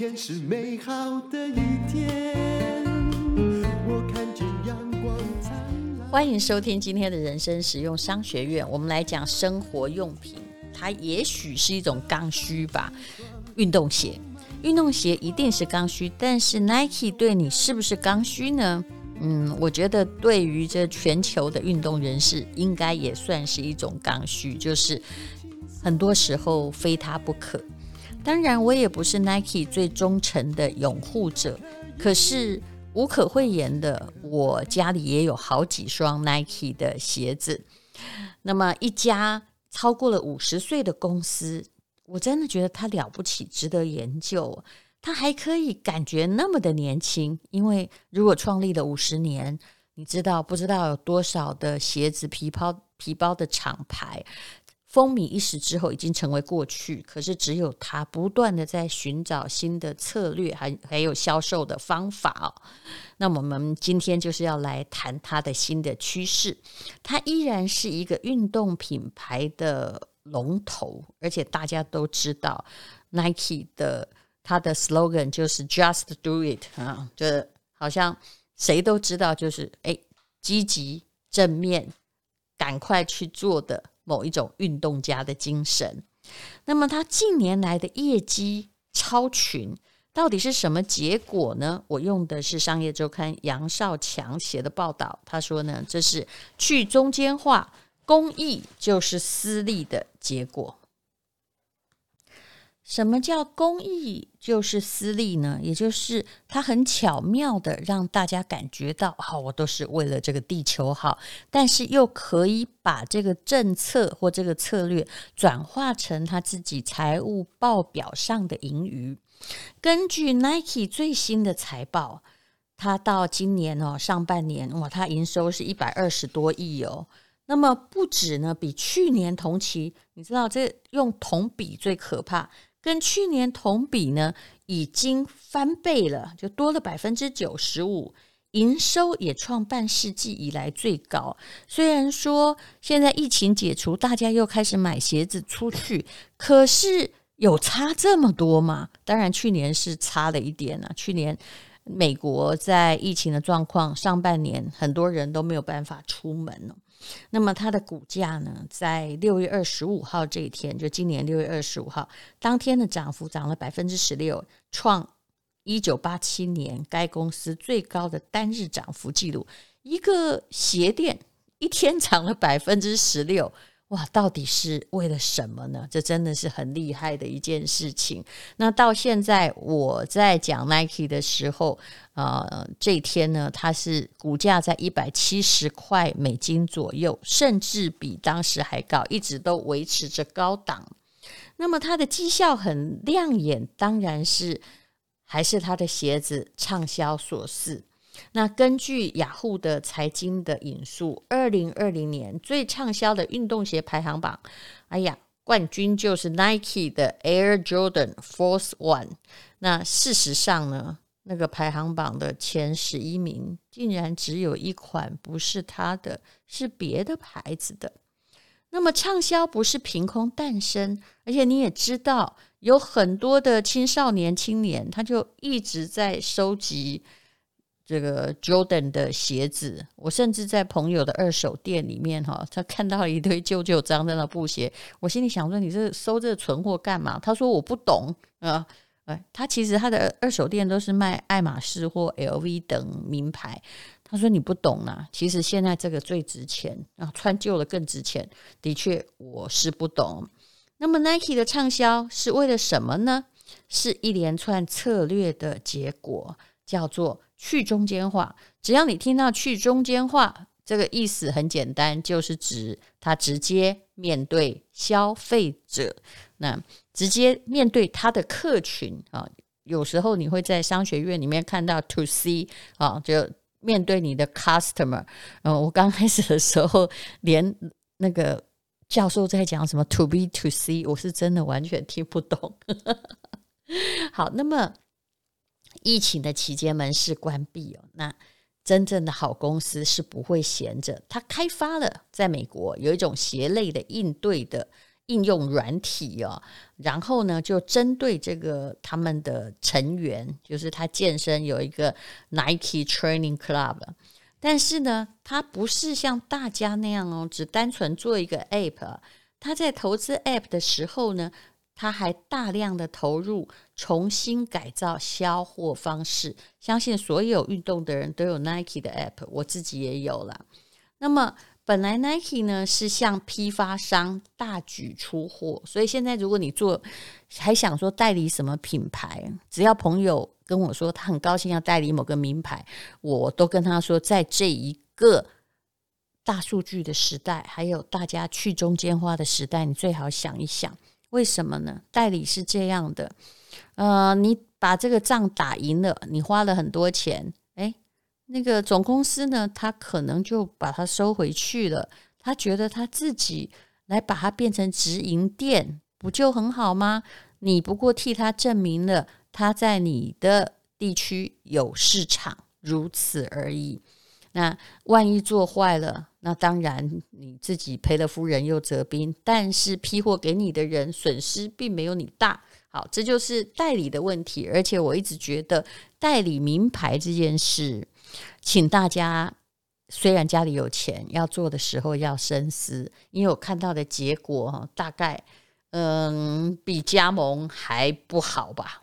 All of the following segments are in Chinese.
天是美好的一天，我看见阳光灿烂。欢迎收听今天的人生实用商学院，我们来讲生活用品，它也许是一种刚需吧。运动鞋，运动鞋一定是刚需，但是 Nike 对你是不是刚需呢？嗯，我觉得对于这全球的运动人士，应该也算是一种刚需，就是很多时候非它不可。当然，我也不是 Nike 最忠诚的拥护者，可是无可讳言的，我家里也有好几双 Nike 的鞋子。那么，一家超过了五十岁的公司，我真的觉得它了不起，值得研究。它还可以感觉那么的年轻，因为如果创立了五十年，你知道不知道有多少的鞋子、皮包、皮包的厂牌。风靡一时之后已经成为过去，可是只有他不断的在寻找新的策略，还还有销售的方法哦。那我们今天就是要来谈他的新的趋势。他依然是一个运动品牌的龙头，而且大家都知道 Nike 的他的 slogan 就是 Just Do It 啊，就是好像谁都知道，就是哎，积极正面，赶快去做的。某一种运动家的精神，那么他近年来的业绩超群，到底是什么结果呢？我用的是商业周刊杨少强写的报道，他说呢，这是去中间化，公益就是私利的结果。什么叫公益就是私利呢？也就是它很巧妙的让大家感觉到，好、我都是为了这个地球好，但是又可以把这个政策或这个策略转化成他自己财务报表上的盈余。根据 Nike 最新的财报，它到今年哦上半年哇，它营收是一百二十多亿哦。那么不止呢，比去年同期，你知道这用同比最可怕。跟去年同比呢，已经翻倍了，就多了百分之九十五，营收也创半世纪以来最高。虽然说现在疫情解除，大家又开始买鞋子出去，可是有差这么多吗？当然，去年是差了一点啊。去年美国在疫情的状况，上半年很多人都没有办法出门了。那么它的股价呢，在六月二十五号这一天，就今年六月二十五号当天的涨幅涨了百分之十六，创一九八七年该公司最高的单日涨幅记录。一个鞋店一天涨了百分之十六。哇，到底是为了什么呢？这真的是很厉害的一件事情。那到现在我在讲 Nike 的时候，呃，这一天呢，它是股价在一百七十块美金左右，甚至比当时还高，一直都维持着高档。那么它的绩效很亮眼，当然是还是它的鞋子畅销所赐。那根据雅虎的财经的引述，二零二零年最畅销的运动鞋排行榜，哎呀，冠军就是 Nike 的 Air Jordan Force One。那事实上呢，那个排行榜的前十一名竟然只有一款不是它的，是别的牌子的。那么畅销不是凭空诞生，而且你也知道，有很多的青少年青年，他就一直在收集。这个 Jordan 的鞋子，我甚至在朋友的二手店里面哈，他看到一堆旧旧脏脏的布鞋，我心里想说：“你这收这存货干嘛？”他说：“我不懂啊。”哎，他其实他的二手店都是卖爱马仕或 LV 等名牌。他说：“你不懂啊，其实现在这个最值钱啊，穿旧了更值钱。”的确，我是不懂。那么 Nike 的畅销是为了什么呢？是一连串策略的结果，叫做。去中间化，只要你听到去中间化，这个意思很简单，就是指他直接面对消费者，那直接面对他的客群啊。有时候你会在商学院里面看到 to C 啊，就面对你的 customer。嗯，我刚开始的时候，连那个教授在讲什么 to B to C，我是真的完全听不懂。好，那么。疫情的期间，门市关闭哦。那真正的好公司是不会闲着，它开发了在美国有一种鞋类的应对的应用软体哦，然后呢，就针对这个他们的成员，就是他健身有一个 Nike Training Club，但是呢，他不是像大家那样哦，只单纯做一个 App。他在投资 App 的时候呢，他还大量的投入重新改造销货方式。相信所有运动的人都有 Nike 的 App，我自己也有了。那么本来 Nike 呢是向批发商大举出货，所以现在如果你做还想说代理什么品牌，只要朋友跟我说他很高兴要代理某个名牌，我都跟他说，在这一个。大数据的时代，还有大家去中间化的时代，你最好想一想，为什么呢？代理是这样的，呃，你把这个仗打赢了，你花了很多钱，诶，那个总公司呢，他可能就把它收回去了，他觉得他自己来把它变成直营店，不就很好吗？你不过替他证明了他在你的地区有市场，如此而已。那万一做坏了，那当然你自己赔了夫人又折兵，但是批货给你的人损失并没有你大。好，这就是代理的问题。而且我一直觉得代理名牌这件事，请大家虽然家里有钱，要做的时候要深思，因为我看到的结果，大概嗯比加盟还不好吧。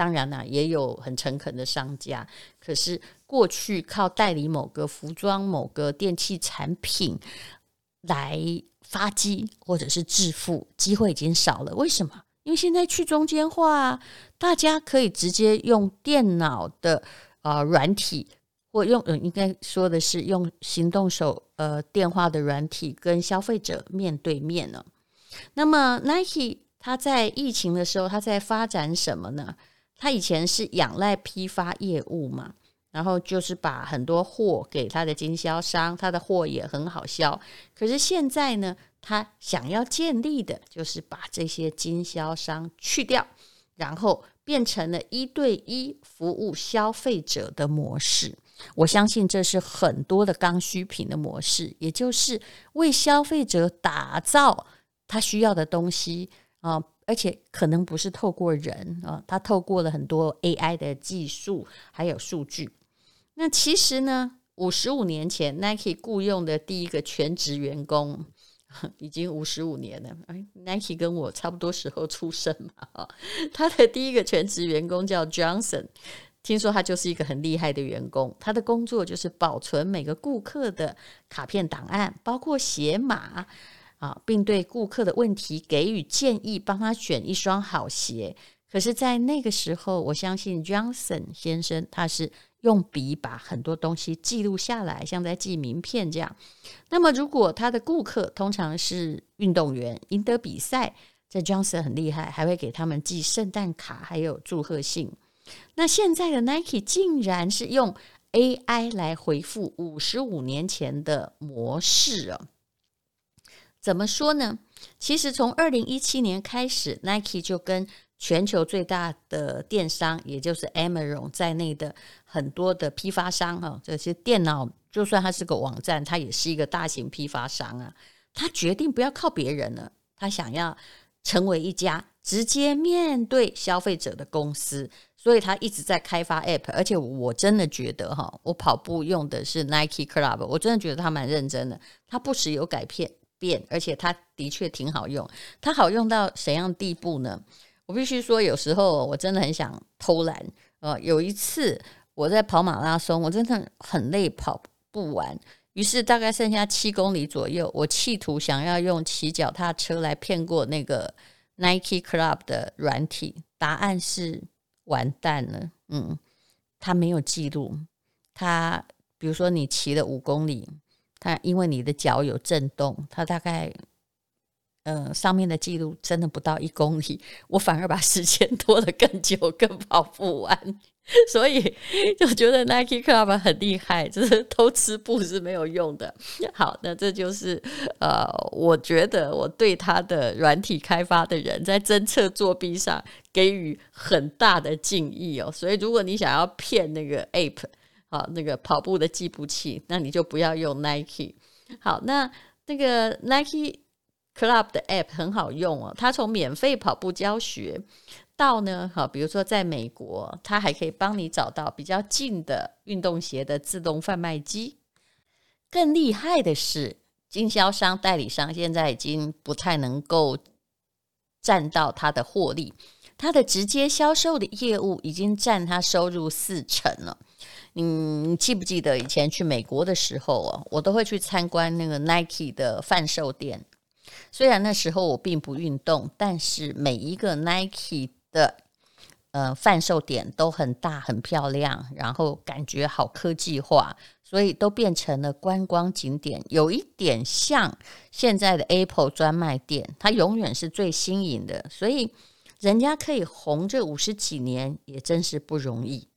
当然啦，也有很诚恳的商家，可是。过去靠代理某个服装、某个电器产品来发迹或者是致富，机会已经少了。为什么？因为现在去中间化，大家可以直接用电脑的呃软体，或用呃应该说的是用行动手呃电话的软体跟消费者面对面了。那么 Nike 它在疫情的时候，它在发展什么呢？他以前是仰赖批发业务嘛。然后就是把很多货给他的经销商，他的货也很好销。可是现在呢，他想要建立的就是把这些经销商去掉，然后变成了一对一服务消费者的模式。我相信这是很多的刚需品的模式，也就是为消费者打造他需要的东西啊，而且可能不是透过人啊，他透过了很多 AI 的技术还有数据。那其实呢，五十五年前，Nike 雇佣的第一个全职员工，已经五十五年了。哎，Nike 跟我差不多时候出生嘛，他的第一个全职员工叫 Johnson，听说他就是一个很厉害的员工，他的工作就是保存每个顾客的卡片档案，包括鞋码啊，并对顾客的问题给予建议，帮他选一双好鞋。可是，在那个时候，我相信 Johnson 先生他是。用笔把很多东西记录下来，像在记名片这样。那么，如果他的顾客通常是运动员，赢得比赛，这 Johnson 很厉害，还会给他们寄圣诞卡，还有祝贺信。那现在的 Nike 竟然是用 AI 来回复五十五年前的模式哦。怎么说呢？其实从二零一七年开始，Nike 就跟全球最大的电商，也就是 Amazon 在内的很多的批发商哈，这些电脑就算它是个网站，它也是一个大型批发商啊。他决定不要靠别人了，他想要成为一家直接面对消费者的公司，所以他一直在开发 App。而且我真的觉得哈，我跑步用的是 Nike Club，我真的觉得他蛮认真的，他不时有改变变，而且它的确挺好用。它好用到怎样地步呢？我必须说，有时候我真的很想偷懒。呃，有一次我在跑马拉松，我真的很累，跑不完。于是大概剩下七公里左右，我企图想要用骑脚踏车来骗过那个 Nike Club 的软体。答案是完蛋了。嗯，它没有记录。它比如说你骑了五公里，它因为你的脚有震动，它大概。呃，上面的记录真的不到一公里，我反而把时间 拖得更久，更跑不完，所以就觉得 Nike Club 很厉害，就是偷吃步是没有用的。好，那这就是呃，我觉得我对他的软体开发的人在侦测作弊上给予很大的敬意哦。所以如果你想要骗那个 App 好，那个跑步的计步器，那你就不要用 Nike。好，那那个 Nike。Club 的 App 很好用哦，它从免费跑步教学到呢，好，比如说在美国，它还可以帮你找到比较近的运动鞋的自动贩卖机。更厉害的是，经销商、代理商现在已经不太能够占到它的获利，它的直接销售的业务已经占它收入四成了。嗯，你记不记得以前去美国的时候啊，我都会去参观那个 Nike 的贩售店。虽然那时候我并不运动，但是每一个 Nike 的呃贩售点都很大、很漂亮，然后感觉好科技化，所以都变成了观光景点，有一点像现在的 Apple 专卖店，它永远是最新颖的，所以人家可以红这五十几年，也真是不容易。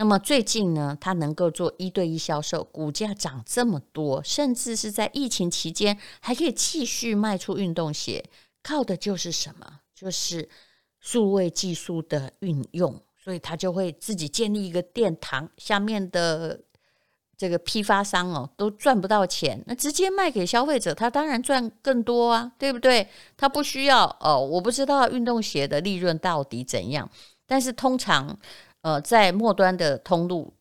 那么最近呢，它能够做一对一销售，股价涨这么多，甚至是在疫情期间还可以继续卖出运动鞋，靠的就是什么？就是数位技术的运用，所以他就会自己建立一个殿堂，下面的这个批发商哦都赚不到钱，那直接卖给消费者，他当然赚更多啊，对不对？他不需要哦，我不知道运动鞋的利润到底怎样，但是通常。呃，在末端的通路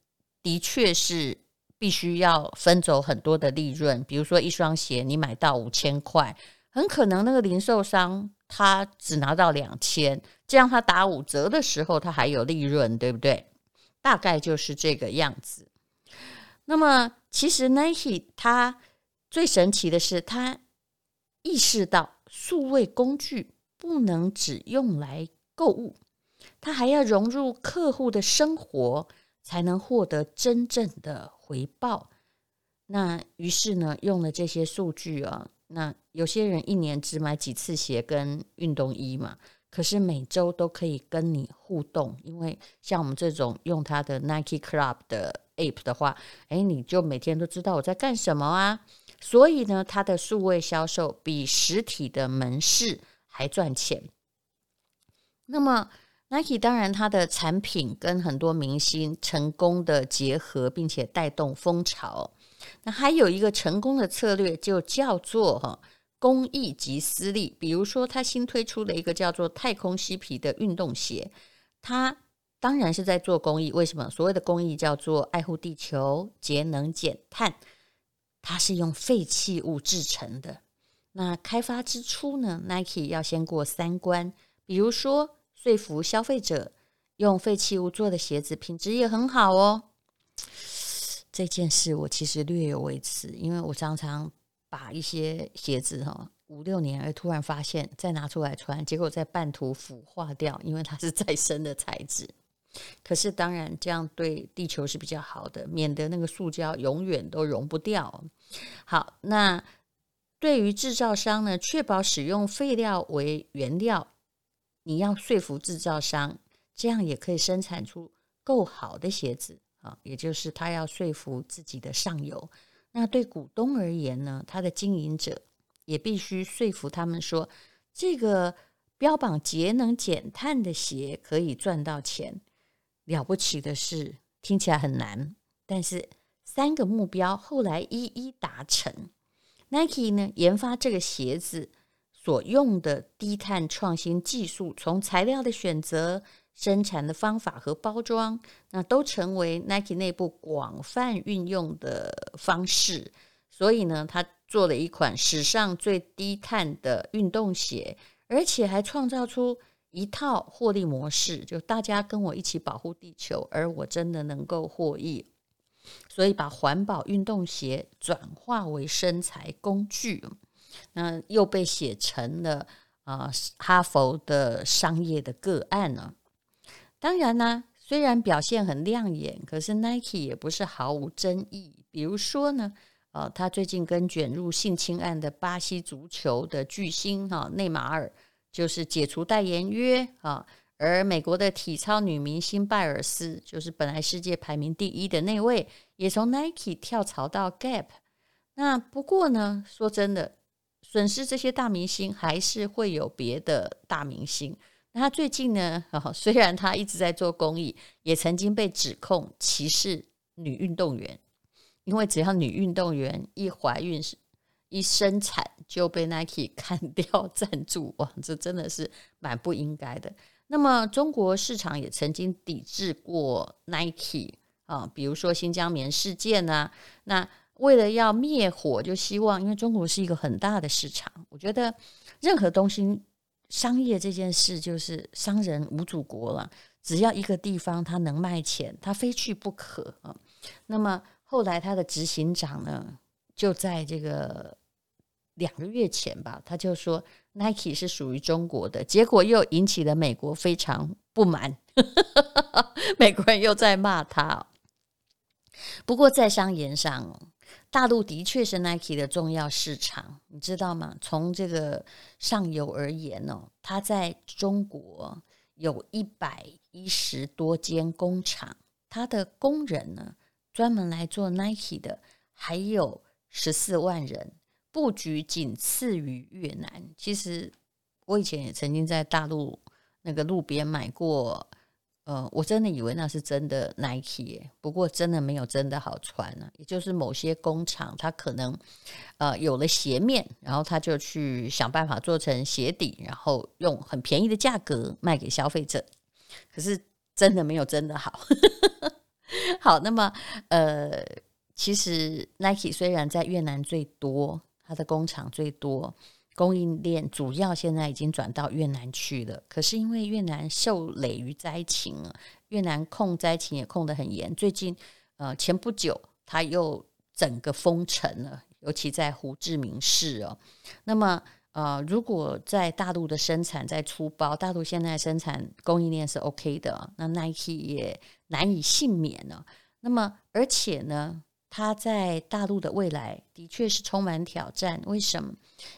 的确是必须要分走很多的利润。比如说一双鞋，你买到五千块，很可能那个零售商他只拿到两千，这样他打五折的时候，他还有利润，对不对？大概就是这个样子。那么，其实 Nike 它最神奇的是，它意识到数位工具不能只用来购物。他还要融入客户的生活，才能获得真正的回报。那于是呢，用了这些数据啊，那有些人一年只买几次鞋跟运动衣嘛，可是每周都可以跟你互动。因为像我们这种用他的 Nike Club 的 App 的话，诶，你就每天都知道我在干什么啊。所以呢，它的数位销售比实体的门市还赚钱。那么。Nike 当然，它的产品跟很多明星成功的结合，并且带动风潮。那还有一个成功的策略，就叫做哈公益及私利。比如说，它新推出了一个叫做太空嬉皮的运动鞋，它当然是在做公益。为什么？所谓的公益叫做爱护地球、节能减碳。它是用废弃物制成的。那开发之初呢，Nike 要先过三关，比如说。说服消费者用废弃物做的鞋子品质也很好哦。这件事我其实略有微词，因为我常常把一些鞋子哈五六年而突然发现再拿出来穿，结果在半途腐化掉，因为它是再生的材质。可是当然这样对地球是比较好的，免得那个塑胶永远都溶不掉。好，那对于制造商呢，确保使用废料为原料。你要说服制造商，这样也可以生产出够好的鞋子啊，也就是他要说服自己的上游。那对股东而言呢，他的经营者也必须说服他们说，这个标榜节能减碳的鞋可以赚到钱。了不起的是，听起来很难，但是三个目标后来一一达成。Nike 呢，研发这个鞋子。所用的低碳创新技术，从材料的选择、生产的方法和包装，那都成为 Nike 内部广泛运用的方式。所以呢，他做了一款史上最低碳的运动鞋，而且还创造出一套获利模式，就大家跟我一起保护地球，而我真的能够获益。所以把环保运动鞋转化为生财工具。那又被写成了啊、哈佛的商业的个案呢。当然呢，虽然表现很亮眼，可是 Nike 也不是毫无争议。比如说呢，呃，他最近跟卷入性侵案的巴西足球的巨星哈、内马尔就是解除代言约啊，而美国的体操女明星拜尔斯，就是本来世界排名第一的那位，也从 Nike 跳槽到 Gap。那不过呢，说真的。损失这些大明星，还是会有别的大明星。那他最近呢？哦，虽然他一直在做公益，也曾经被指控歧视女运动员，因为只要女运动员一怀孕，一生产就被 Nike 砍掉赞助，哇，这真的是蛮不应该的。那么中国市场也曾经抵制过 Nike 啊，比如说新疆棉事件啊。那为了要灭火，就希望，因为中国是一个很大的市场，我觉得任何东西商业这件事就是商人无祖国了，只要一个地方他能卖钱，他非去不可啊。那么后来他的执行长呢，就在这个两个月前吧，他就说 Nike 是属于中国的，结果又引起了美国非常不满，美国人又在骂他。不过在商言商。大陆的确是 Nike 的重要市场，你知道吗？从这个上游而言呢，它在中国有一百一十多间工厂，它的工人呢，专门来做 Nike 的还有十四万人，布局仅次于越南。其实我以前也曾经在大陆那个路边买过。呃，我真的以为那是真的 Nike，不过真的没有真的好穿呢、也就是某些工厂，它可能呃有了鞋面，然后他就去想办法做成鞋底，然后用很便宜的价格卖给消费者。可是真的没有真的好。好，那么呃，其实 Nike 虽然在越南最多，它的工厂最多。供应链主要现在已经转到越南去了，可是因为越南受累于灾情啊，越南控灾情也控得很严。最近，呃，前不久他又整个封城了，尤其在胡志明市哦。那么，呃，如果在大陆的生产在出包，大陆现在生产供应链是 OK 的，那 Nike 也难以幸免呢。那么，而且呢？他在大陆的未来的确是充满挑战。为什么？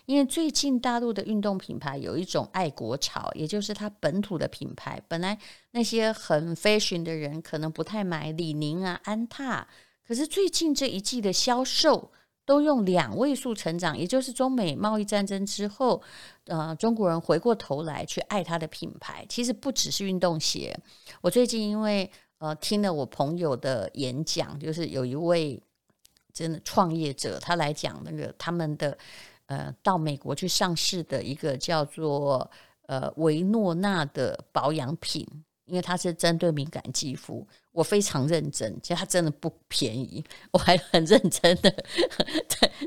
因为最近大陆的运动品牌有一种爱国潮，也就是它本土的品牌。本来那些很 fashion 的人可能不太买李宁啊、安踏，可是最近这一季的销售都用两位数成长，也就是中美贸易战争之后，呃，中国人回过头来去爱它的品牌。其实不只是运动鞋。我最近因为呃，听了我朋友的演讲，就是有一位真的创业者，他来讲那个他们的呃，到美国去上市的一个叫做呃维诺纳的保养品，因为它是针对敏感肌肤，我非常认真，其实它真的不便宜，我还很认真的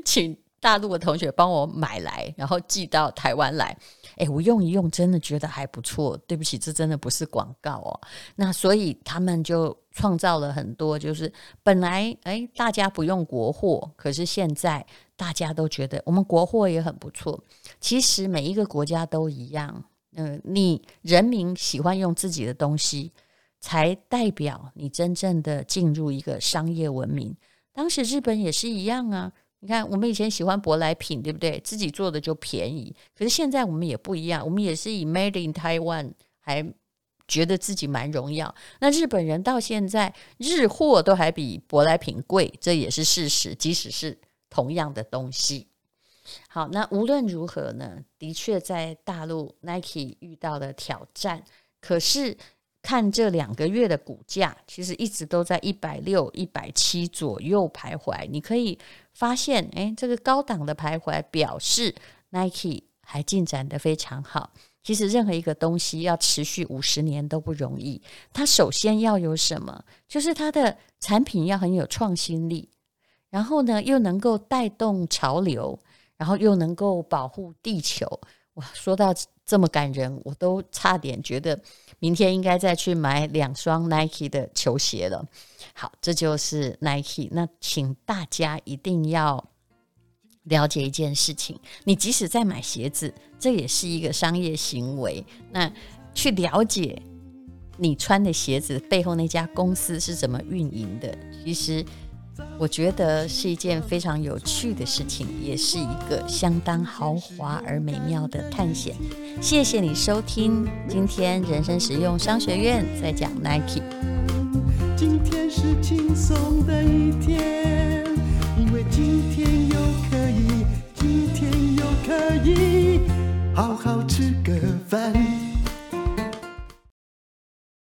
请 大陆的同学帮我买来，然后寄到台湾来。哎，我用一用，真的觉得还不错。对不起，这真的不是广告哦。那所以他们就创造了很多，就是本来哎大家不用国货，可是现在大家都觉得我们国货也很不错。其实每一个国家都一样，嗯、你人民喜欢用自己的东西，才代表你真正的进入一个商业文明。当时日本也是一样啊。你看，我们以前喜欢舶来品，对不对？自己做的就便宜。可是现在我们也不一样，我们也是以 Made in Taiwan，还觉得自己蛮荣耀。那日本人到现在日货都还比舶来品贵，这也是事实。即使是同样的东西，好，那无论如何呢，的确在大陆 Nike 遇到了挑战，可是。看这两个月的股价，其实一直都在一百六、一百七左右徘徊。你可以发现，哎，这个高档的徘徊表示 Nike 还进展得非常好。其实任何一个东西要持续五十年都不容易。它首先要有什么？就是它的产品要很有创新力，然后呢，又能够带动潮流，然后又能够保护地球。哇，说到这么感人，我都差点觉得。明天应该再去买两双 Nike 的球鞋了。好，这就是 Nike。那请大家一定要了解一件事情：你即使在买鞋子，这也是一个商业行为。那去了解你穿的鞋子背后那家公司是怎么运营的，其实。我觉得是一件非常有趣的事情，也是一个相当豪华而美妙的探险。谢谢你收听今天人生实用商学院在讲 Nike。今天是轻松的一天，因为今天又可以，今天又可以好好吃个饭。